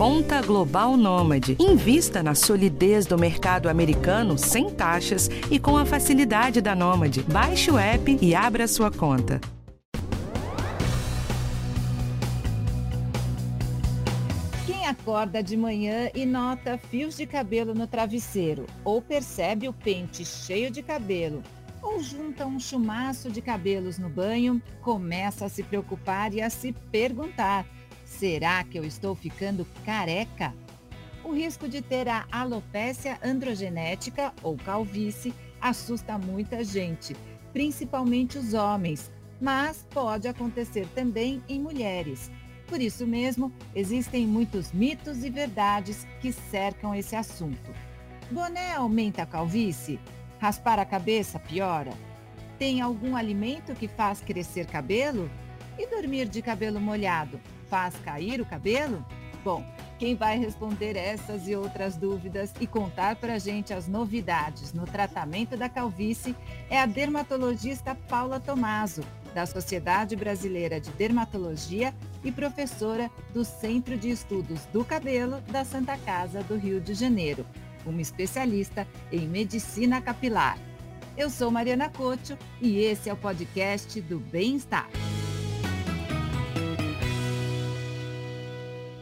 Conta Global Nômade. Invista na solidez do mercado americano sem taxas e com a facilidade da Nômade. Baixe o app e abra sua conta. Quem acorda de manhã e nota fios de cabelo no travesseiro, ou percebe o pente cheio de cabelo, ou junta um chumaço de cabelos no banho, começa a se preocupar e a se perguntar: será que eu estou ficando careca? O risco de ter a alopécia androgenética ou calvície assusta muita gente, principalmente os homens, mas pode acontecer também em mulheres. Por isso mesmo, existem muitos mitos e verdades que cercam esse assunto. Boné aumenta a calvície? Raspar a cabeça piora? Tem algum alimento que faz crescer cabelo? E dormir de cabelo molhado faz cair o cabelo? Bom, quem vai responder essas e outras dúvidas e contar para a gente as novidades no tratamento da calvície é a dermatologista Paula Tomaso, da Sociedade Brasileira de Dermatologia e professora do Centro de Estudos do Cabelo da Santa Casa do Rio de Janeiro uma especialista em medicina capilar. Eu sou Mariana Cocho e esse é o podcast do Bem-Estar.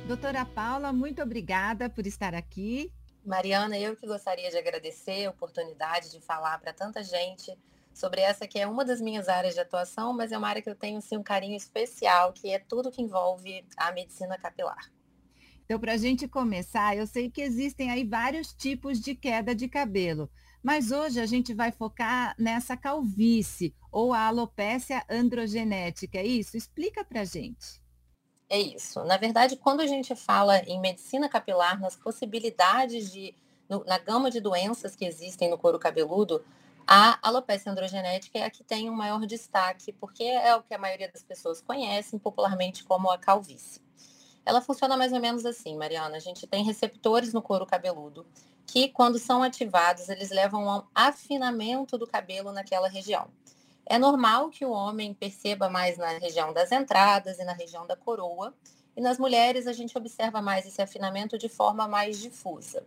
Doutora Paula, muito obrigada por estar aqui. Mariana, eu que gostaria de agradecer a oportunidade de falar para tanta gente sobre essa que é uma das minhas áreas de atuação, mas é uma área que eu tenho assim, um carinho especial, que é tudo que envolve a medicina capilar. Então, para a gente começar, eu sei que existem aí vários tipos de queda de cabelo, mas hoje a gente vai focar nessa calvície ou a alopécia androgenética, é isso? Explica para a gente. É isso. Na verdade, quando a gente fala em medicina capilar, nas possibilidades de, no, na gama de doenças que existem no couro cabeludo, a alopécia androgenética é a que tem um maior destaque, porque é o que a maioria das pessoas conhecem popularmente como a calvície. Ela funciona mais ou menos assim, Mariana. A gente tem receptores no couro cabeludo que, quando são ativados, eles levam a um afinamento do cabelo naquela região. É normal que o homem perceba mais na região das entradas e na região da coroa, e nas mulheres a gente observa mais esse afinamento de forma mais difusa.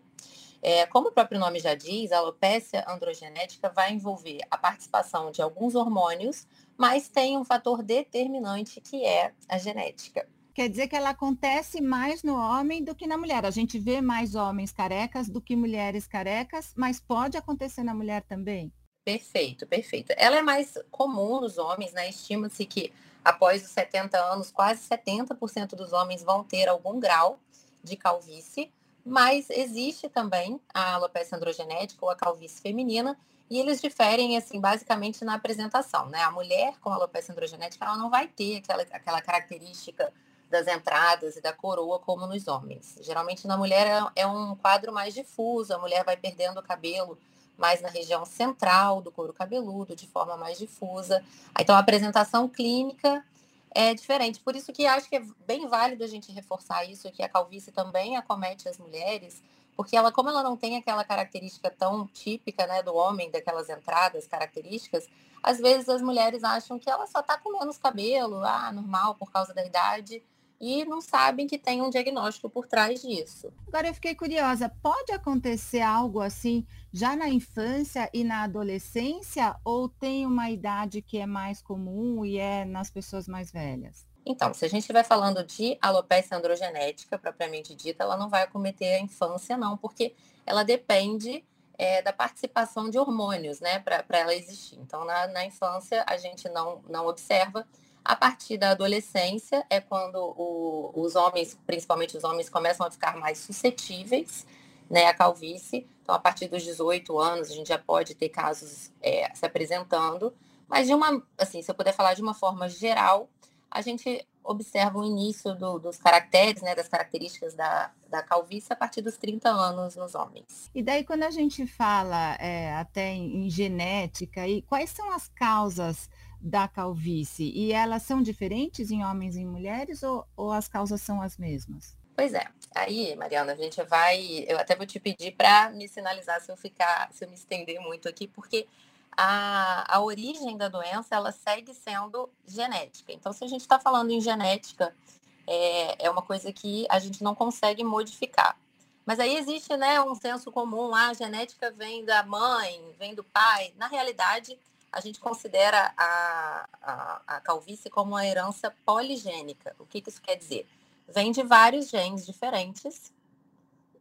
É, como o próprio nome já diz, a alopecia androgenética vai envolver a participação de alguns hormônios, mas tem um fator determinante que é a genética quer dizer que ela acontece mais no homem do que na mulher. A gente vê mais homens carecas do que mulheres carecas, mas pode acontecer na mulher também? Perfeito, perfeito. Ela é mais comum nos homens, né? Estima-se que após os 70 anos, quase 70% dos homens vão ter algum grau de calvície, mas existe também a alopecia androgenética ou a calvície feminina, e eles diferem, assim, basicamente na apresentação, né? A mulher com alopecia androgenética, ela não vai ter aquela, aquela característica das entradas e da coroa como nos homens. Geralmente na mulher é, é um quadro mais difuso, a mulher vai perdendo o cabelo mais na região central do couro cabeludo, de forma mais difusa. Então a apresentação clínica é diferente. Por isso que acho que é bem válido a gente reforçar isso, que a calvície também acomete as mulheres, porque ela, como ela não tem aquela característica tão típica né, do homem, daquelas entradas características, às vezes as mulheres acham que ela só está com menos cabelo, ah, normal, por causa da idade, e não sabem que tem um diagnóstico por trás disso. Agora eu fiquei curiosa, pode acontecer algo assim já na infância e na adolescência ou tem uma idade que é mais comum e é nas pessoas mais velhas? Então, se a gente estiver falando de alopecia androgenética propriamente dita, ela não vai acometer a infância não, porque ela depende é, da participação de hormônios, né, para ela existir. Então, na, na infância, a gente não, não observa, a partir da adolescência é quando o, os homens, principalmente os homens, começam a ficar mais suscetíveis né, à calvície. Então, a partir dos 18 anos, a gente já pode ter casos é, se apresentando. Mas, de uma, assim, se eu puder falar de uma forma geral, a gente observa o início do, dos caracteres, né, das características da, da calvície a partir dos 30 anos nos homens. E daí, quando a gente fala é, até em, em genética, e quais são as causas da calvície? E elas são diferentes em homens e em mulheres ou, ou as causas são as mesmas? Pois é. Aí, Mariana, a gente vai. Eu até vou te pedir para me sinalizar se eu ficar, se eu me estender muito aqui, porque a, a origem da doença ela segue sendo genética. Então, se a gente está falando em genética, é, é uma coisa que a gente não consegue modificar. Mas aí existe né, um senso comum, ah, a genética vem da mãe, vem do pai. Na realidade, a gente considera a, a, a calvície como uma herança poligênica. O que, que isso quer dizer? Vem de vários genes diferentes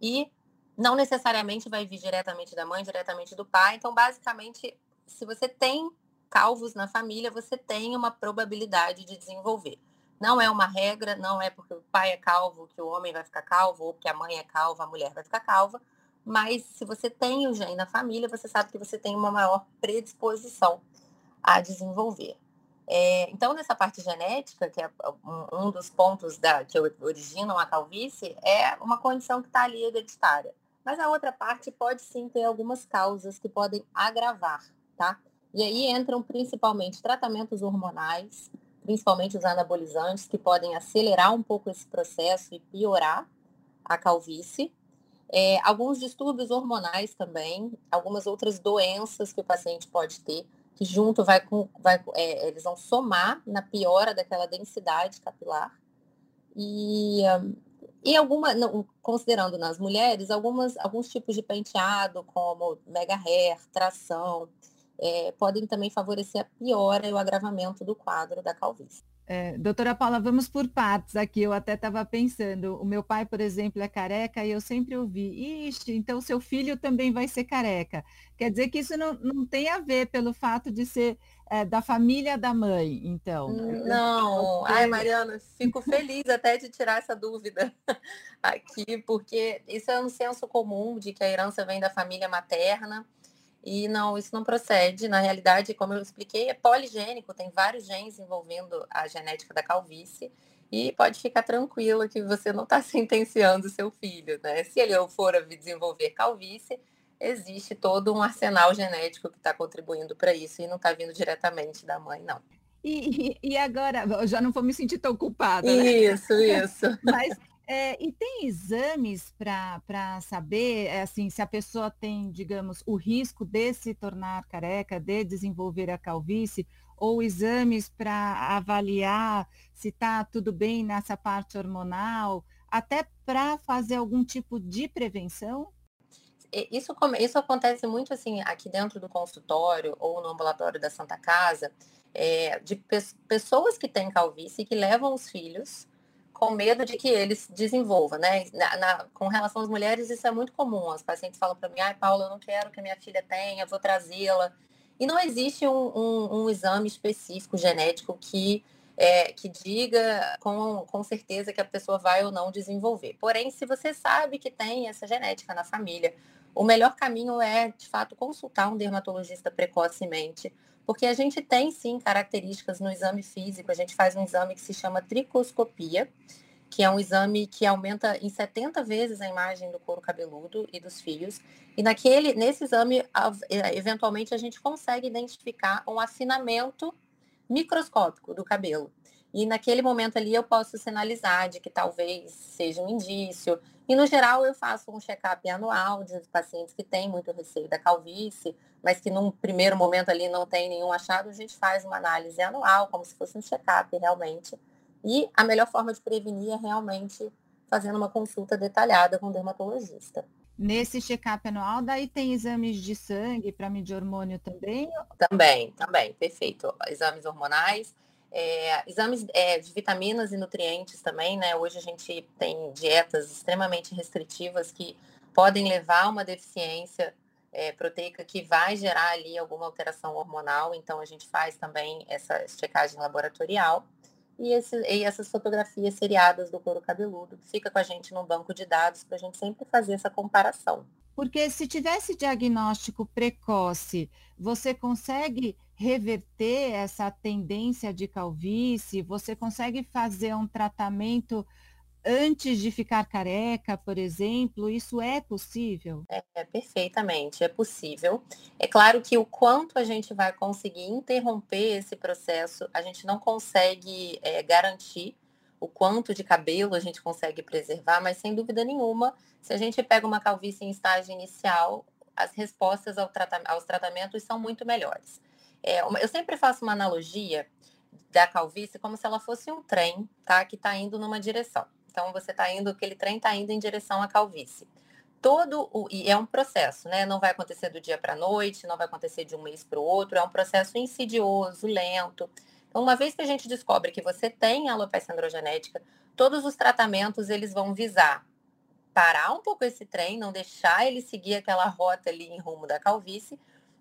e não necessariamente vai vir diretamente da mãe, diretamente do pai. Então, basicamente, se você tem calvos na família, você tem uma probabilidade de desenvolver. Não é uma regra, não é porque o pai é calvo que o homem vai ficar calvo, ou porque a mãe é calva, a mulher vai ficar calva. Mas se você tem o gene na família, você sabe que você tem uma maior predisposição a desenvolver. É, então, nessa parte genética, que é um, dos pontos da, que originam a calvície, é uma condição que está ali hereditária. Mas a outra parte pode sim ter algumas causas que podem agravar, tá? E aí entram principalmente tratamentos hormonais, principalmente os anabolizantes, que podem acelerar um pouco esse processo e piorar a calvície. É, alguns distúrbios hormonais também, algumas outras doenças que o paciente pode ter, que junto vai com, vai, é, eles vão somar na piora daquela densidade capilar. E, e alguma, não, considerando nas mulheres, algumas, alguns tipos de penteado, como mega hair, tração, é, podem também favorecer a piora e o agravamento do quadro da calvície. É, doutora Paula, vamos por partes aqui. Eu até estava pensando, o meu pai, por exemplo, é careca e eu sempre ouvi, ixi, então seu filho também vai ser careca. Quer dizer que isso não, não tem a ver pelo fato de ser é, da família da mãe, então. Não, ai Mariana, fico feliz até de tirar essa dúvida aqui, porque isso é um senso comum de que a herança vem da família materna. E não, isso não procede. Na realidade, como eu expliquei, é poligênico, tem vários genes envolvendo a genética da calvície. E pode ficar tranquilo que você não está sentenciando seu filho, né? Se ele for a desenvolver calvície, existe todo um arsenal genético que está contribuindo para isso e não está vindo diretamente da mãe, não. E, e, agora, eu já não vou me sentir tão culpada. Né? Isso, isso. Mas é, e tem exames para saber, é, assim, se a pessoa tem, digamos, o risco de se tornar careca, de desenvolver a calvície, ou exames para avaliar se está tudo bem nessa parte hormonal, até para fazer algum tipo de prevenção? Isso, isso acontece muito assim aqui dentro do consultório ou no ambulatório da Santa Casa, é, de pe pessoas que têm calvície que levam os filhos com medo de que eles desenvolvam, né? Na, na, com relação às mulheres, isso é muito comum. As pacientes falam para mim, ai, Paula, eu não quero que a minha filha tenha, vou trazê-la. E não existe um, um, um, exame específico genético que, é, que diga com, com certeza que a pessoa vai ou não desenvolver. Porém, se você sabe que tem essa genética na família, o melhor caminho é, de fato, consultar um dermatologista precocemente, porque a gente tem sim características no exame físico, a gente faz um exame que se chama tricoscopia, que é um exame que aumenta em 70 vezes a imagem do couro cabeludo e dos fios. E naquele, nesse exame, é, eventualmente a gente consegue identificar um afinamento microscópico do cabelo. E naquele momento ali eu posso sinalizar de que talvez seja um indício. E no geral eu faço um check-up anual de pacientes que têm muito receio da calvície, mas que num primeiro momento ali não tem nenhum achado, a gente faz uma análise anual, como se fosse um check-up realmente. E a melhor forma de prevenir é realmente fazendo uma consulta detalhada com o dermatologista. Nesse check-up anual, daí tem exames de sangue para medir hormônio também? Também, também, perfeito. Exames hormonais, é, exames é, de vitaminas e nutrientes também, né? Hoje a gente tem dietas extremamente restritivas que podem levar a uma deficiência é, proteica que vai gerar ali alguma alteração hormonal, então a gente faz também essa checagem laboratorial. E, esse, e essas fotografias seriadas do couro cabeludo, fica com a gente no banco de dados para a gente sempre fazer essa comparação. Porque se tivesse diagnóstico precoce, você consegue reverter essa tendência de calvície? Você consegue fazer um tratamento antes de ficar careca, por exemplo? Isso é possível? É, é, perfeitamente, é possível. É claro que o quanto a gente vai conseguir interromper esse processo, a gente não consegue é, garantir o quanto de cabelo a gente consegue preservar, mas sem dúvida nenhuma, se a gente pega uma calvície em estágio inicial, as respostas ao tratam aos tratamentos são muito melhores. É, eu sempre faço uma analogia da calvície como se ela fosse um trem, tá? Que está indo numa direção. Então você está indo, aquele trem está indo em direção à calvície. Todo o, e é um processo, né? Não vai acontecer do dia para a noite, não vai acontecer de um mês para o outro, é um processo insidioso, lento. Então, uma vez que a gente descobre que você tem alopecia androgenética, todos os tratamentos eles vão visar parar um pouco esse trem, não deixar ele seguir aquela rota ali em rumo da calvície,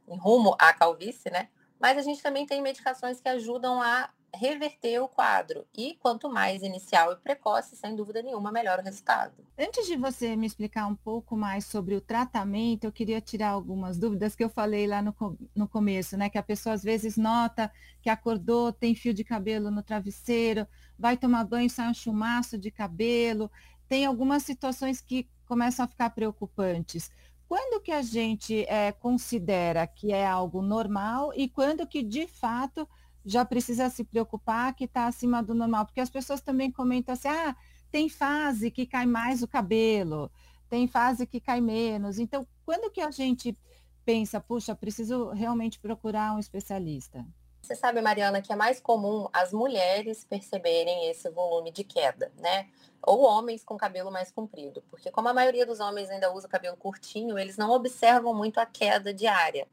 em rumo à calvície, né? Mas a gente também tem medicações que ajudam a reverter o quadro. E quanto mais inicial e precoce, sem dúvida nenhuma, melhor o resultado. Antes de você me explicar um pouco mais sobre o tratamento, eu queria tirar algumas dúvidas que eu falei lá no, no começo, né? Que a pessoa às vezes nota que acordou, tem fio de cabelo no travesseiro, vai tomar banho, sai um chumaço de cabelo. Tem algumas situações que começam a ficar preocupantes. Quando que a gente é, considera que é algo normal e quando que de fato já precisa se preocupar que está acima do normal, porque as pessoas também comentam assim, ah, tem fase que cai mais o cabelo, tem fase que cai menos. Então, quando que a gente pensa, puxa, preciso realmente procurar um especialista? Você sabe, Mariana, que é mais comum as mulheres perceberem esse volume de queda, né? Ou homens com cabelo mais comprido, porque como a maioria dos homens ainda usa cabelo curtinho, eles não observam muito a queda diária.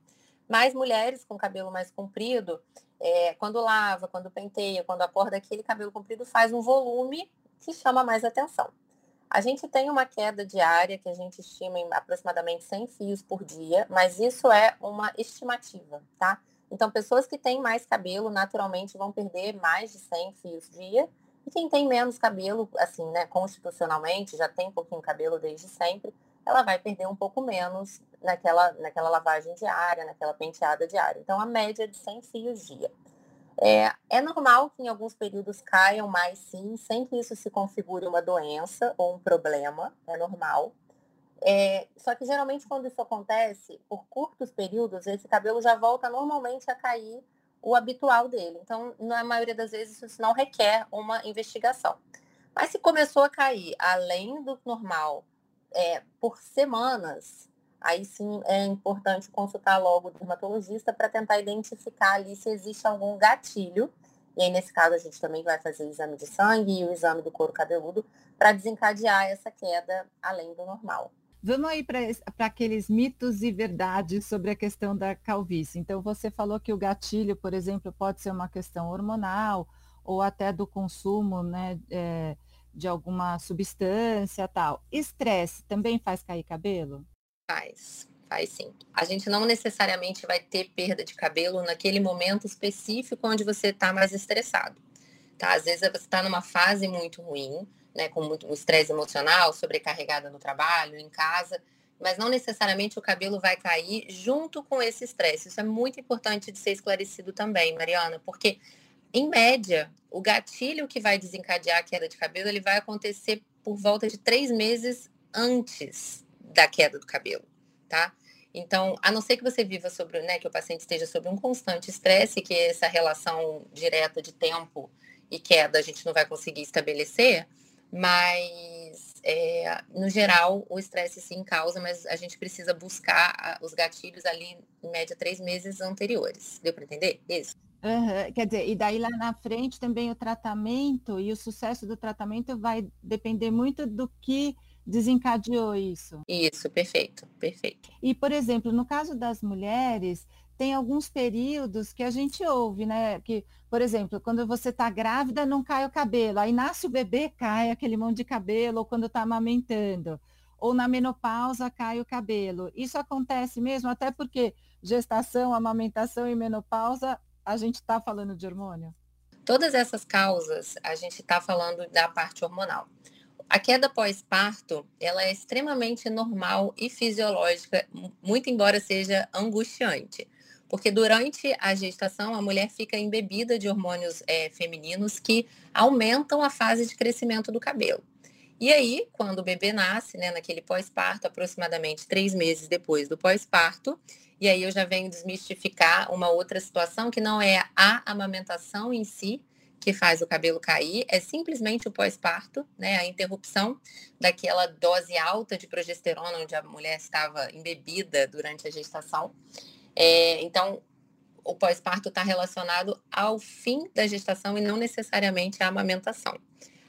Mas mulheres com cabelo mais comprido, é, quando lava, quando penteia, quando acorda, aquele cabelo comprido faz um volume que chama mais atenção. A gente tem uma queda diária que a gente estima em aproximadamente 100 fios por dia, mas isso é uma estimativa, tá? Então, pessoas que têm mais cabelo naturalmente vão perder mais de 100 fios dia. E quem tem menos cabelo, assim, né, constitucionalmente, já tem um pouquinho de cabelo desde sempre, ela vai perder um pouco menos naquela, naquela lavagem diária, naquela penteada diária. Então, a média é de 100 fios dia. É, é normal que em alguns períodos caiam mais sim, sem que isso se configure uma doença ou um problema, é normal. É, só que geralmente quando isso acontece, por curtos períodos, esse cabelo já volta normalmente a cair o habitual dele. Então, na maioria das vezes, isso não requer uma investigação. Mas se começou a cair além do normal é, por semanas, aí sim é importante consultar logo o dermatologista para tentar identificar ali se existe algum gatilho. E aí, nesse caso, a gente também vai fazer o exame de sangue e o exame do couro cabeludo para desencadear essa queda além do normal. Vamos aí para aqueles mitos e verdades sobre a questão da calvície. Então, você falou que o gatilho, por exemplo, pode ser uma questão hormonal ou até do consumo né, é, de alguma substância tal. Estresse também faz cair cabelo? Faz, faz sim. A gente não necessariamente vai ter perda de cabelo naquele momento específico onde você está mais estressado. Tá? Às vezes você está numa fase muito ruim, né, com muito estresse emocional, sobrecarregada no trabalho, em casa, mas não necessariamente o cabelo vai cair junto com esse estresse. Isso é muito importante de ser esclarecido também, Mariana, porque em média, o gatilho que vai desencadear a queda de cabelo, ele vai acontecer por volta de três meses antes da queda do cabelo, tá? Então, a não ser que você viva sobre, né, que o paciente esteja sob um constante estresse, que essa relação direta de tempo e queda a gente não vai conseguir estabelecer, mas é, no geral o estresse sim causa, mas a gente precisa buscar os gatilhos ali em média três meses anteriores. Deu para entender? Isso. Uhum. Quer dizer, e daí lá na frente também o tratamento e o sucesso do tratamento vai depender muito do que desencadeou isso. Isso, perfeito, perfeito. E, por exemplo, no caso das mulheres, tem alguns períodos que a gente ouve, né? Que, por exemplo, quando você está grávida, não cai o cabelo. Aí nasce o bebê, cai aquele monte de cabelo, ou quando está amamentando. Ou na menopausa cai o cabelo. Isso acontece mesmo, até porque gestação, amamentação e menopausa a gente está falando de hormônio? Todas essas causas, a gente está falando da parte hormonal. A queda pós-parto, ela é extremamente normal e fisiológica, muito embora seja angustiante. Porque durante a gestação, a mulher fica embebida de hormônios é, femininos que aumentam a fase de crescimento do cabelo. E aí, quando o bebê nasce, né, naquele pós-parto, aproximadamente três meses depois do pós-parto, e aí eu já venho desmistificar uma outra situação que não é a amamentação em si que faz o cabelo cair, é simplesmente o pós-parto, né, a interrupção daquela dose alta de progesterona onde a mulher estava embebida durante a gestação. É, então, o pós-parto está relacionado ao fim da gestação e não necessariamente à amamentação.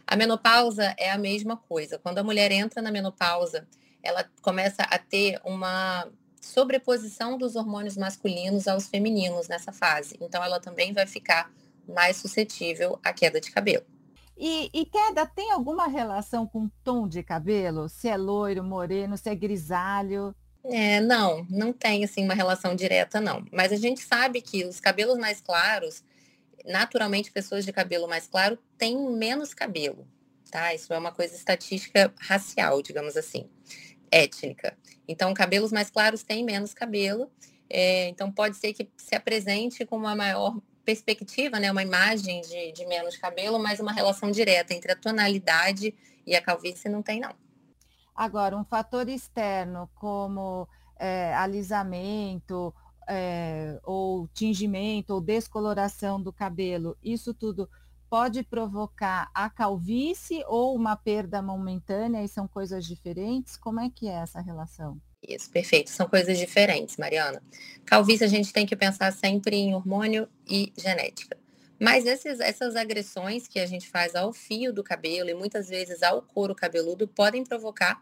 A menopausa é a mesma coisa. Quando a mulher entra na menopausa, ela começa a ter uma sobreposição dos hormônios masculinos aos femininos nessa fase. Então, ela também vai ficar mais suscetível à queda de cabelo. E, e, queda tem alguma relação com tom de cabelo? Se é loiro, moreno, se é grisalho? É, não, não tem assim uma relação direta, não. Mas a gente sabe que os cabelos mais claros, naturalmente, pessoas de cabelo mais claro têm menos cabelo, tá? Isso é uma coisa estatística racial, digamos assim, étnica. Então, cabelos mais claros têm menos cabelo. É, então, pode ser que se apresente com uma maior perspectiva, né, uma imagem de, de menos cabelo, mas uma relação direta entre a tonalidade e a calvície não tem, não. Agora, um fator externo como é, alisamento é, ou tingimento ou descoloração do cabelo, isso tudo pode provocar a calvície ou uma perda momentânea e são coisas diferentes? Como é que é essa relação? Isso, perfeito. São coisas diferentes, Mariana. Calvície a gente tem que pensar sempre em hormônio e genética. Mas esses, essas agressões que a gente faz ao fio do cabelo e muitas vezes ao couro cabeludo podem provocar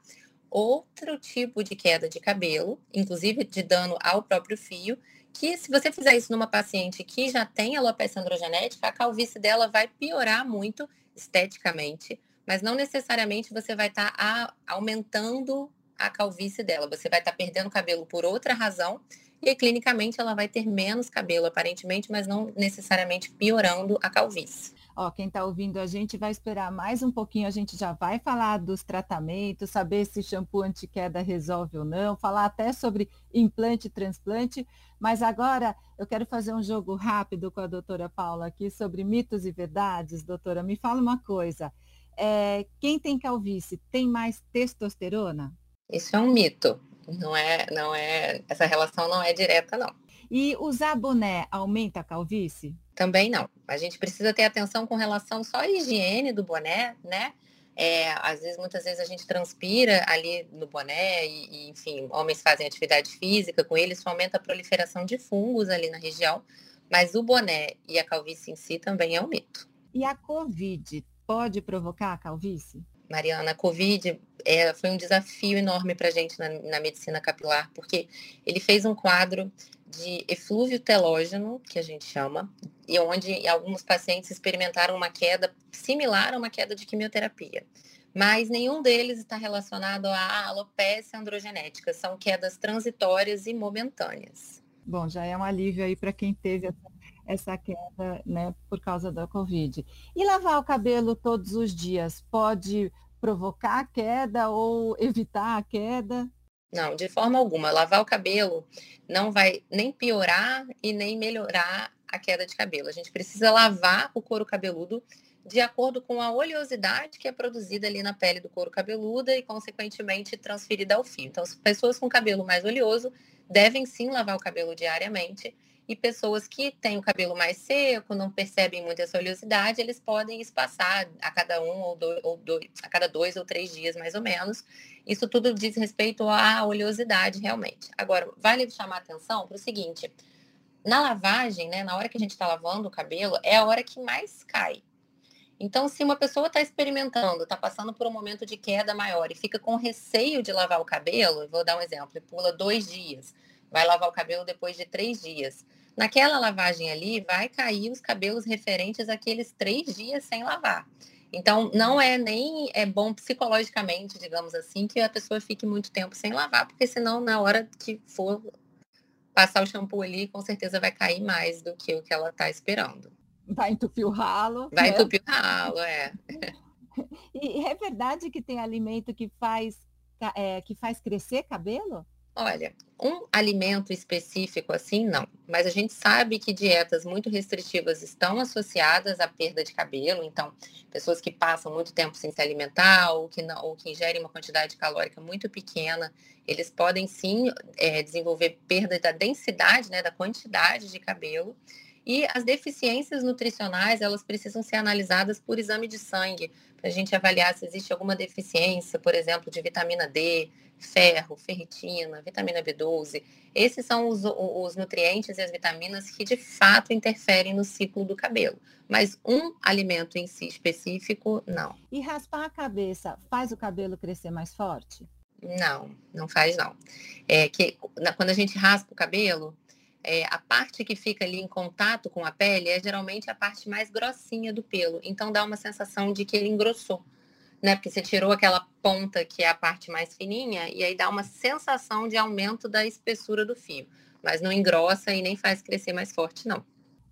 outro tipo de queda de cabelo, inclusive de dano ao próprio fio, que se você fizer isso numa paciente que já tem alopecia androgenética, a calvície dela vai piorar muito esteticamente, mas não necessariamente você vai estar tá aumentando a calvície dela. Você vai estar tá perdendo cabelo por outra razão e clinicamente ela vai ter menos cabelo aparentemente, mas não necessariamente piorando a calvície. Ó, quem está ouvindo a gente vai esperar mais um pouquinho, a gente já vai falar dos tratamentos, saber se shampoo anti-queda resolve ou não, falar até sobre implante e transplante, mas agora eu quero fazer um jogo rápido com a doutora Paula aqui sobre mitos e verdades. Doutora, me fala uma coisa, é, quem tem calvície tem mais testosterona? Isso é um mito. Não é, não é, essa relação não é direta, não. E usar boné aumenta a calvície? Também não. A gente precisa ter atenção com relação só à higiene do boné, né? É, às vezes, muitas vezes a gente transpira ali no boné e, e, enfim, homens fazem atividade física com ele, isso aumenta a proliferação de fungos ali na região, mas o boné e a calvície em si também é um mito. E a COVID pode provocar a calvície? Mariana, a Covid é, foi um desafio enorme para a gente na, na, medicina capilar, porque ele fez um quadro de eflúvio telógeno, que a gente chama, e onde alguns pacientes experimentaram uma queda similar a uma queda de quimioterapia. Mas nenhum deles está relacionado à alopecia androgenética, são quedas transitórias e momentâneas. Bom, já é um alívio aí para quem teve essa essa queda, né, por causa da Covid. E lavar o cabelo todos os dias pode provocar a queda ou evitar a queda? Não, de forma alguma. Lavar o cabelo não vai nem piorar e nem melhorar a queda de cabelo. A gente precisa lavar o couro cabeludo de acordo com a oleosidade que é produzida ali na pele do couro cabeludo e, consequentemente, transferida ao fio. Então, pessoas com cabelo mais oleoso devem sim lavar o cabelo diariamente e pessoas que têm o cabelo mais seco, não percebem muito essa oleosidade, eles podem espaçar a cada um ou dois, ou dois, a cada dois ou três dias, mais ou menos. Isso tudo diz respeito à oleosidade, realmente. Agora, vale chamar atenção para o seguinte: na lavagem, né, na hora que a gente está lavando o cabelo, é a hora que mais cai. Então, se uma pessoa está experimentando, está passando por um momento de queda maior e fica com receio de lavar o cabelo, vou dar um exemplo, pula dois dias, vai lavar o cabelo depois de três dias. Naquela lavagem ali, vai cair os cabelos referentes àqueles três dias sem lavar. Então, não é nem é bom psicologicamente, digamos assim, que a pessoa fique muito tempo sem lavar, porque senão, na hora que for passar o shampoo ali, com certeza vai cair mais do que o que ela está esperando. Vai entupir o ralo. Vai né? entupir o ralo, é. E é verdade que tem alimento que faz, é, que faz crescer cabelo? Olha, um alimento específico assim, não. Mas a gente sabe que dietas muito restritivas estão associadas à perda de cabelo. Então, pessoas que passam muito tempo sem se alimentar ou que, não, ou que ingerem uma quantidade calórica muito pequena, eles podem sim é, desenvolver perda da densidade, né, da quantidade de cabelo. E as deficiências nutricionais, elas precisam ser analisadas por exame de sangue, para a gente avaliar se existe alguma deficiência, por exemplo, de vitamina D, ferro, ferritina, vitamina B12. Esses são os, os, nutrientes e as vitaminas que de fato interferem no ciclo do cabelo. Mas um alimento em si específico, não. E raspar a cabeça faz o cabelo crescer mais forte? Não, não faz não. É que quando a gente raspa o cabelo, é, a parte que fica ali em contato com a pele é geralmente a parte mais grossinha do pelo. Então dá uma sensação de que ele engrossou né? Porque você tirou aquela ponta que é a parte mais fininha e aí dá uma sensação de aumento da espessura do fio, mas não engrossa e nem faz crescer mais forte, não.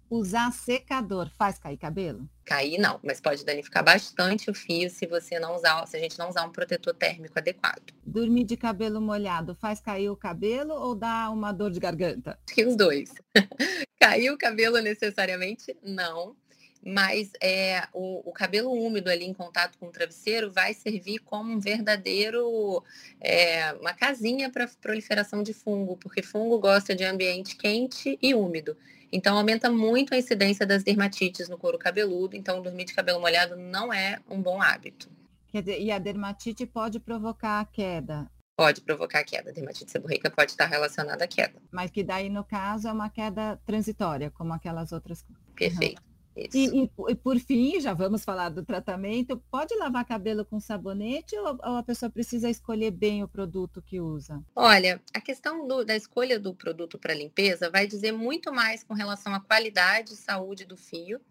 Usar secador faz cair cabelo? Cair não, mas pode danificar bastante o fio se você não usar, se a gente não usar um protetor térmico adequado. Dormir de cabelo molhado faz cair o cabelo ou dá uma dor de garganta? Que os dois. cair o cabelo necessariamente não, mas é, o, o, cabelo úmido ali em contato com o travesseiro vai servir como um verdadeiro, é, uma casinha para proliferação de fungo, porque fungo gosta de ambiente quente e úmido. Então, aumenta muito a incidência das dermatites no couro cabeludo. Então, dormir de cabelo molhado não é um bom hábito. Quer dizer, e a dermatite pode provocar queda? Pode provocar queda. A dermatite seborreica pode estar relacionada à queda. Mas que daí, no caso, é uma queda transitória, como aquelas outras. Perfeito. Uhum. E, e, e, por fim, já vamos falar do tratamento. Pode lavar cabelo com sabonete ou, ou a pessoa precisa escolher bem o produto que usa? Olha, a questão do, da escolha do produto para limpeza vai dizer muito mais com relação à qualidade e saúde do fio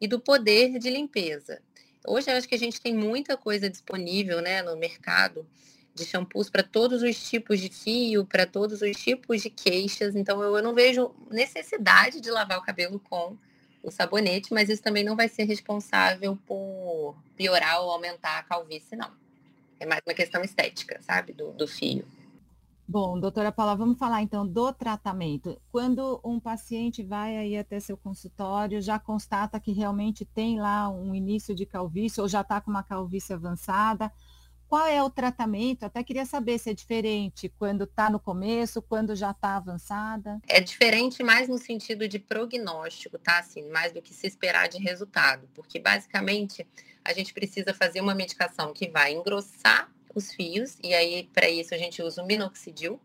e do poder de limpeza. Hoje eu acho que a gente tem muita coisa disponível né, no mercado de shampoos para todos os tipos de fio, para todos os tipos de queixas. Então eu, eu não vejo necessidade de lavar o cabelo com o sabonete, mas isso também não vai ser responsável por piorar ou aumentar a calvície, não. É mais uma questão estética, sabe, do, do fio. Bom, doutora Paula, vamos falar então do tratamento. Quando um paciente vai aí até seu consultório, já constata que realmente tem lá um início de calvície ou já está com uma calvície avançada, qual é o tratamento? Até queria saber se é diferente quando está no começo, quando já está avançada. É diferente mais no sentido de prognóstico, tá? Assim, mais do que se esperar de resultado. Porque basicamente a gente precisa fazer uma medicação que vai engrossar os fios, e aí para isso a gente usa o minoxidil.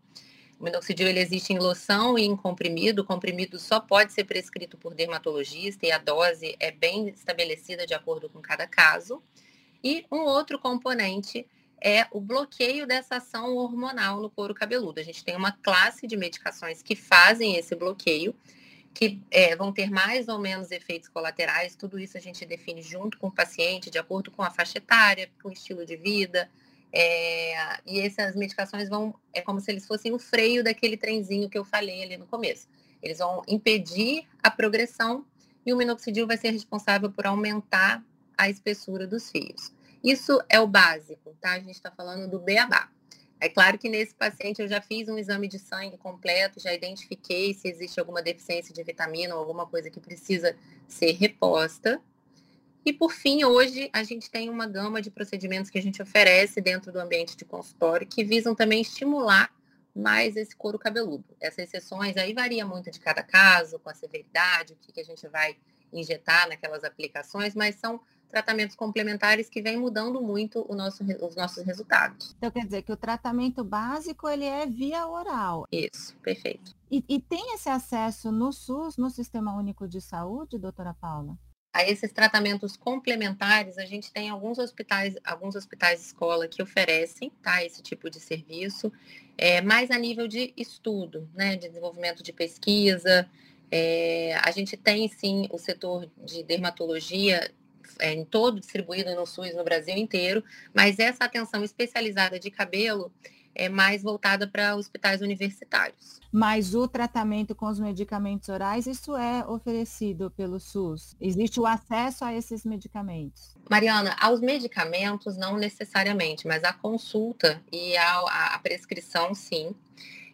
O minoxidil ele existe em loção e em comprimido. O comprimido só pode ser prescrito por dermatologista e a dose é bem estabelecida de acordo com cada caso. E um outro componente é o bloqueio dessa ação hormonal no couro cabeludo. A gente tem uma classe de medicações que fazem esse bloqueio, que é, vão ter mais ou menos efeitos colaterais. Tudo isso a gente define junto com o paciente, de acordo com a faixa etária, com o estilo de vida. É, e essas medicações vão, é como se eles fossem o freio daquele trenzinho que eu falei ali no começo. Eles vão impedir a progressão e o minoxidil vai ser responsável por aumentar a espessura dos fios. Isso é o básico, tá? A gente está falando do beabá. É claro que nesse paciente eu já fiz um exame de sangue completo, já identifiquei se existe alguma deficiência de vitamina ou alguma coisa que precisa ser reposta. E por fim, hoje a gente tem uma gama de procedimentos que a gente oferece dentro do ambiente de consultório que visam também estimular mais esse couro cabeludo. Essas sessões aí varia muito de cada caso, com a severidade, o que, que a gente vai injetar naquelas aplicações, mas são tratamentos complementares que vêm mudando muito nosso, os nossos resultados. Então quer dizer que o tratamento básico ele é via oral. Isso, perfeito. E, e tem esse acesso no SUS, no Sistema Único de Saúde, doutora Paula? A esses tratamentos complementares, a gente tem alguns hospitais, alguns hospitais escola que oferecem tá, esse tipo de serviço, é, mais a nível de estudo, né, de desenvolvimento de pesquisa. É, a gente tem sim o setor de dermatologia é, em todo distribuído no SUS no Brasil inteiro, mas essa atenção especializada de cabelo é mais voltada para hospitais universitários. Mas o tratamento com os medicamentos orais, isso é oferecido pelo SUS? Existe o acesso a esses medicamentos? Mariana, aos medicamentos não necessariamente, mas a consulta e a, a prescrição sim.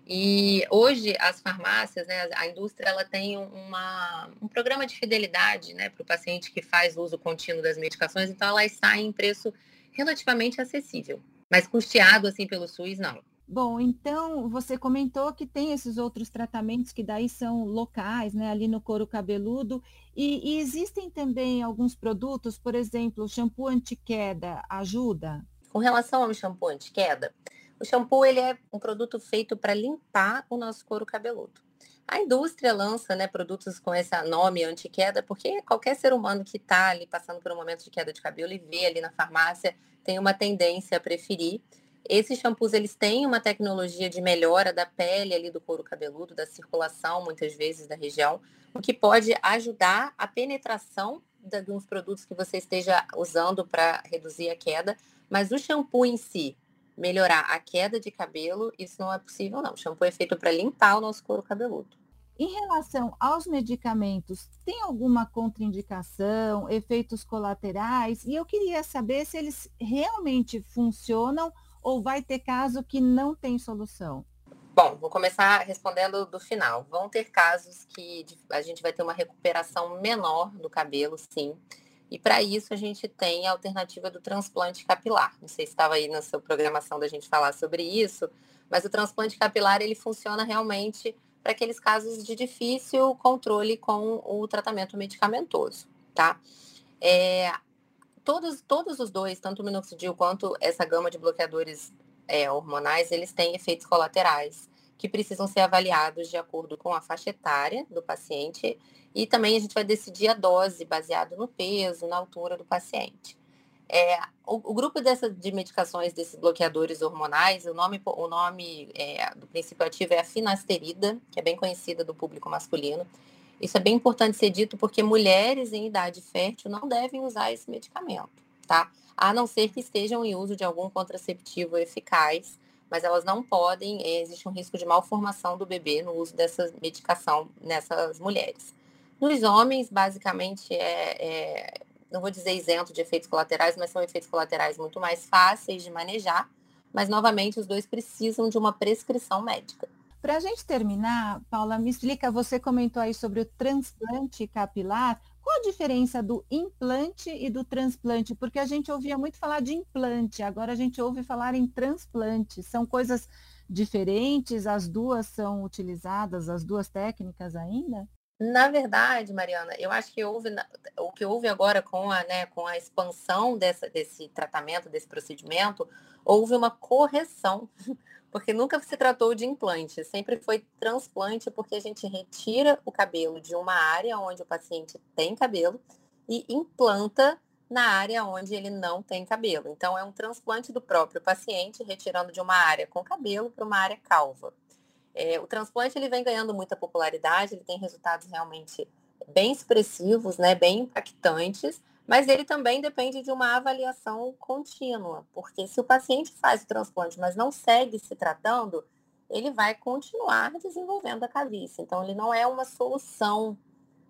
E hoje as farmácias, né, a indústria, ela tem uma, um programa de fidelidade né, para o paciente que faz uso contínuo das medicações, então elas saem em preço relativamente acessível. Mas custeado assim pelo SUS, não. Bom, então você comentou que tem esses outros tratamentos que daí são locais, né, ali no couro cabeludo, e, e existem também alguns produtos, por exemplo, o shampoo anti-queda ajuda? Com relação ao shampoo anti-queda, o shampoo ele é um produto feito para limpar o nosso couro cabeludo. A indústria lança né, produtos com esse nome anti-queda, porque qualquer ser humano que está ali passando por um momento de queda de cabelo e vê ali na farmácia tem uma tendência a preferir. Esses shampoos eles têm uma tecnologia de melhora da pele ali do couro cabeludo, da circulação muitas vezes da região, o que pode ajudar a penetração de uns produtos que você esteja usando para reduzir a queda, mas o shampoo em si, melhorar a queda de cabelo, isso não é possível não. O shampoo é feito para limpar o nosso couro cabeludo. Em relação aos medicamentos, tem alguma contraindicação, efeitos colaterais? E eu queria saber se eles realmente funcionam ou vai ter caso que não tem solução. Bom, vou começar respondendo do final. Vão ter casos que a gente vai ter uma recuperação menor do cabelo, sim. E para isso a gente tem a alternativa do transplante capilar. Não sei se estava aí na sua programação da gente falar sobre isso, mas o transplante capilar ele funciona realmente para aqueles casos de difícil controle com o tratamento medicamentoso, tá? É, todos, todos os dois, tanto o minoxidil quanto essa gama de bloqueadores é, hormonais, eles têm efeitos colaterais que precisam ser avaliados de acordo com a faixa etária do paciente e também a gente vai decidir a dose baseado no peso, na altura do paciente. É, o, o, grupo dessa, de medicações desses bloqueadores hormonais, o nome, o nome é, do princípio ativo é a finasterida, que é bem conhecida do público masculino. Isso é bem importante ser dito porque mulheres em idade fértil não devem usar esse medicamento, tá? A não ser que estejam em uso de algum contraceptivo eficaz, mas elas não podem, é, existe um risco de malformação do bebê no uso dessa medicação nessas mulheres. Nos homens, basicamente, é, é, não vou dizer isento de efeitos colaterais, mas são efeitos colaterais muito mais fáceis de manejar. Mas, novamente, os dois precisam de uma prescrição médica. Para a gente terminar, Paula, me explica, você comentou aí sobre o transplante capilar. Qual a diferença do implante e do transplante? Porque a gente ouvia muito falar de implante, agora a gente ouve falar em transplante. São coisas diferentes? As duas são utilizadas, as duas técnicas ainda? Na verdade, Mariana, eu acho que houve o que houve agora com a, né, com a expansão dessa, desse tratamento, desse procedimento, houve uma correção, porque nunca se tratou de implante, sempre foi transplante, porque a gente retira o cabelo de uma área onde o paciente tem cabelo e implanta na área onde ele não tem cabelo. Então, é um transplante do próprio paciente, retirando de uma área com cabelo para uma área calva. É, o transplante ele vem ganhando muita popularidade, ele tem resultados realmente bem expressivos, né, bem impactantes, mas ele também depende de uma avaliação contínua, porque se o paciente faz o transplante, mas não segue se tratando, ele vai continuar desenvolvendo a calvície. Então, ele não é uma solução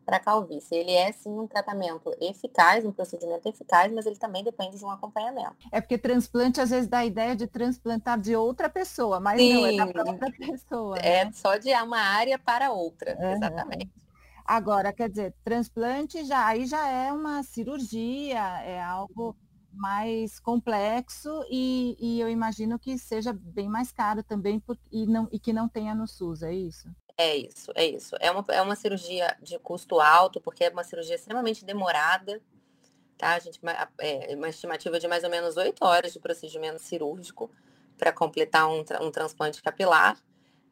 para a calvície. Ele é sim um tratamento eficaz, um procedimento eficaz, mas ele também depende de um acompanhamento. É porque transplante às vezes dá a ideia de transplantar de outra pessoa, mas sim. não, é da própria pessoa. É né? só de uma área para outra, uhum. exatamente. Agora, quer dizer, transplante já aí já é uma cirurgia, é algo mais complexo e, e eu imagino que seja bem mais caro também por, e, não, e que não tenha no SUS, é isso? É isso, é isso. É uma, é uma cirurgia de custo alto, porque é uma cirurgia extremamente demorada, tá? A gente é uma estimativa de mais ou menos oito horas de procedimento cirúrgico para completar um, um transplante capilar.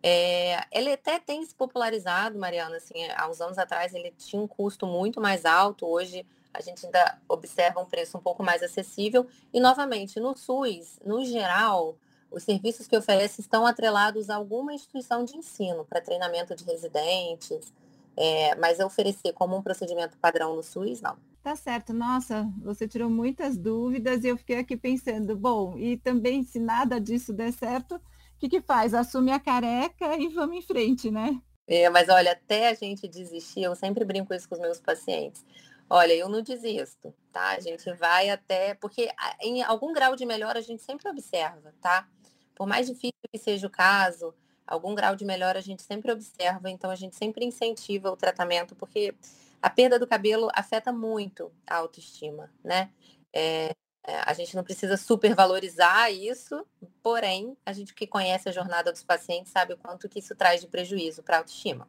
É, ele até tem se popularizado, Mariana, assim, há uns anos atrás ele tinha um custo muito mais alto, hoje a gente ainda observa um preço um pouco mais acessível. E, novamente, no SUS, no geral, os serviços que oferece estão atrelados a alguma instituição de ensino para treinamento de residentes, é, mas oferecer como um procedimento padrão no SUS, não. Tá certo. Nossa, você tirou muitas dúvidas e eu fiquei aqui pensando, bom, e também se nada disso der certo, que, que faz? Assume a careca e vamos em frente, né? É, mas olha, até a gente desistir, eu sempre brinco isso com os meus pacientes. Olha, eu não desisto, tá? A gente vai até, porque em algum grau de melhora a gente sempre observa, tá? Por mais difícil que seja o caso, algum grau de melhora a gente sempre observa, então a gente sempre incentiva o tratamento, porque a perda do cabelo afeta muito a autoestima, né? É, É, a gente não precisa supervalorizar isso, porém, a gente que conhece a jornada dos pacientes sabe o quanto que isso traz de prejuízo para a autoestima.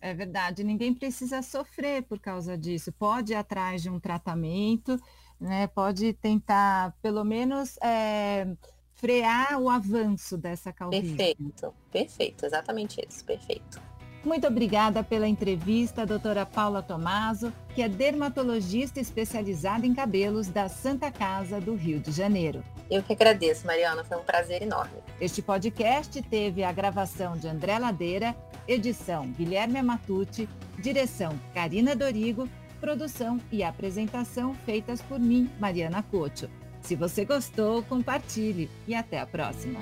É verdade, ninguém precisa sofrer por causa disso. Pode ir atrás de um tratamento, né? pode tentar, pelo menos, é, frear o avanço dessa calvície. Perfeito, perfeito, exatamente isso, perfeito. Muito obrigada pela entrevista, doutora Paula Tomaso, que é dermatologista especializada em cabelos da Santa Casa do Rio de Janeiro. Eu que agradeço, Mariana, foi um prazer enorme. Este podcast teve a gravação de André Ladeira, edição Guilherme Amatucci, direção Karina Dorigo, produção e apresentação feitas por mim, Mariana Cocho. Se você gostou, compartilhe e até a próxima.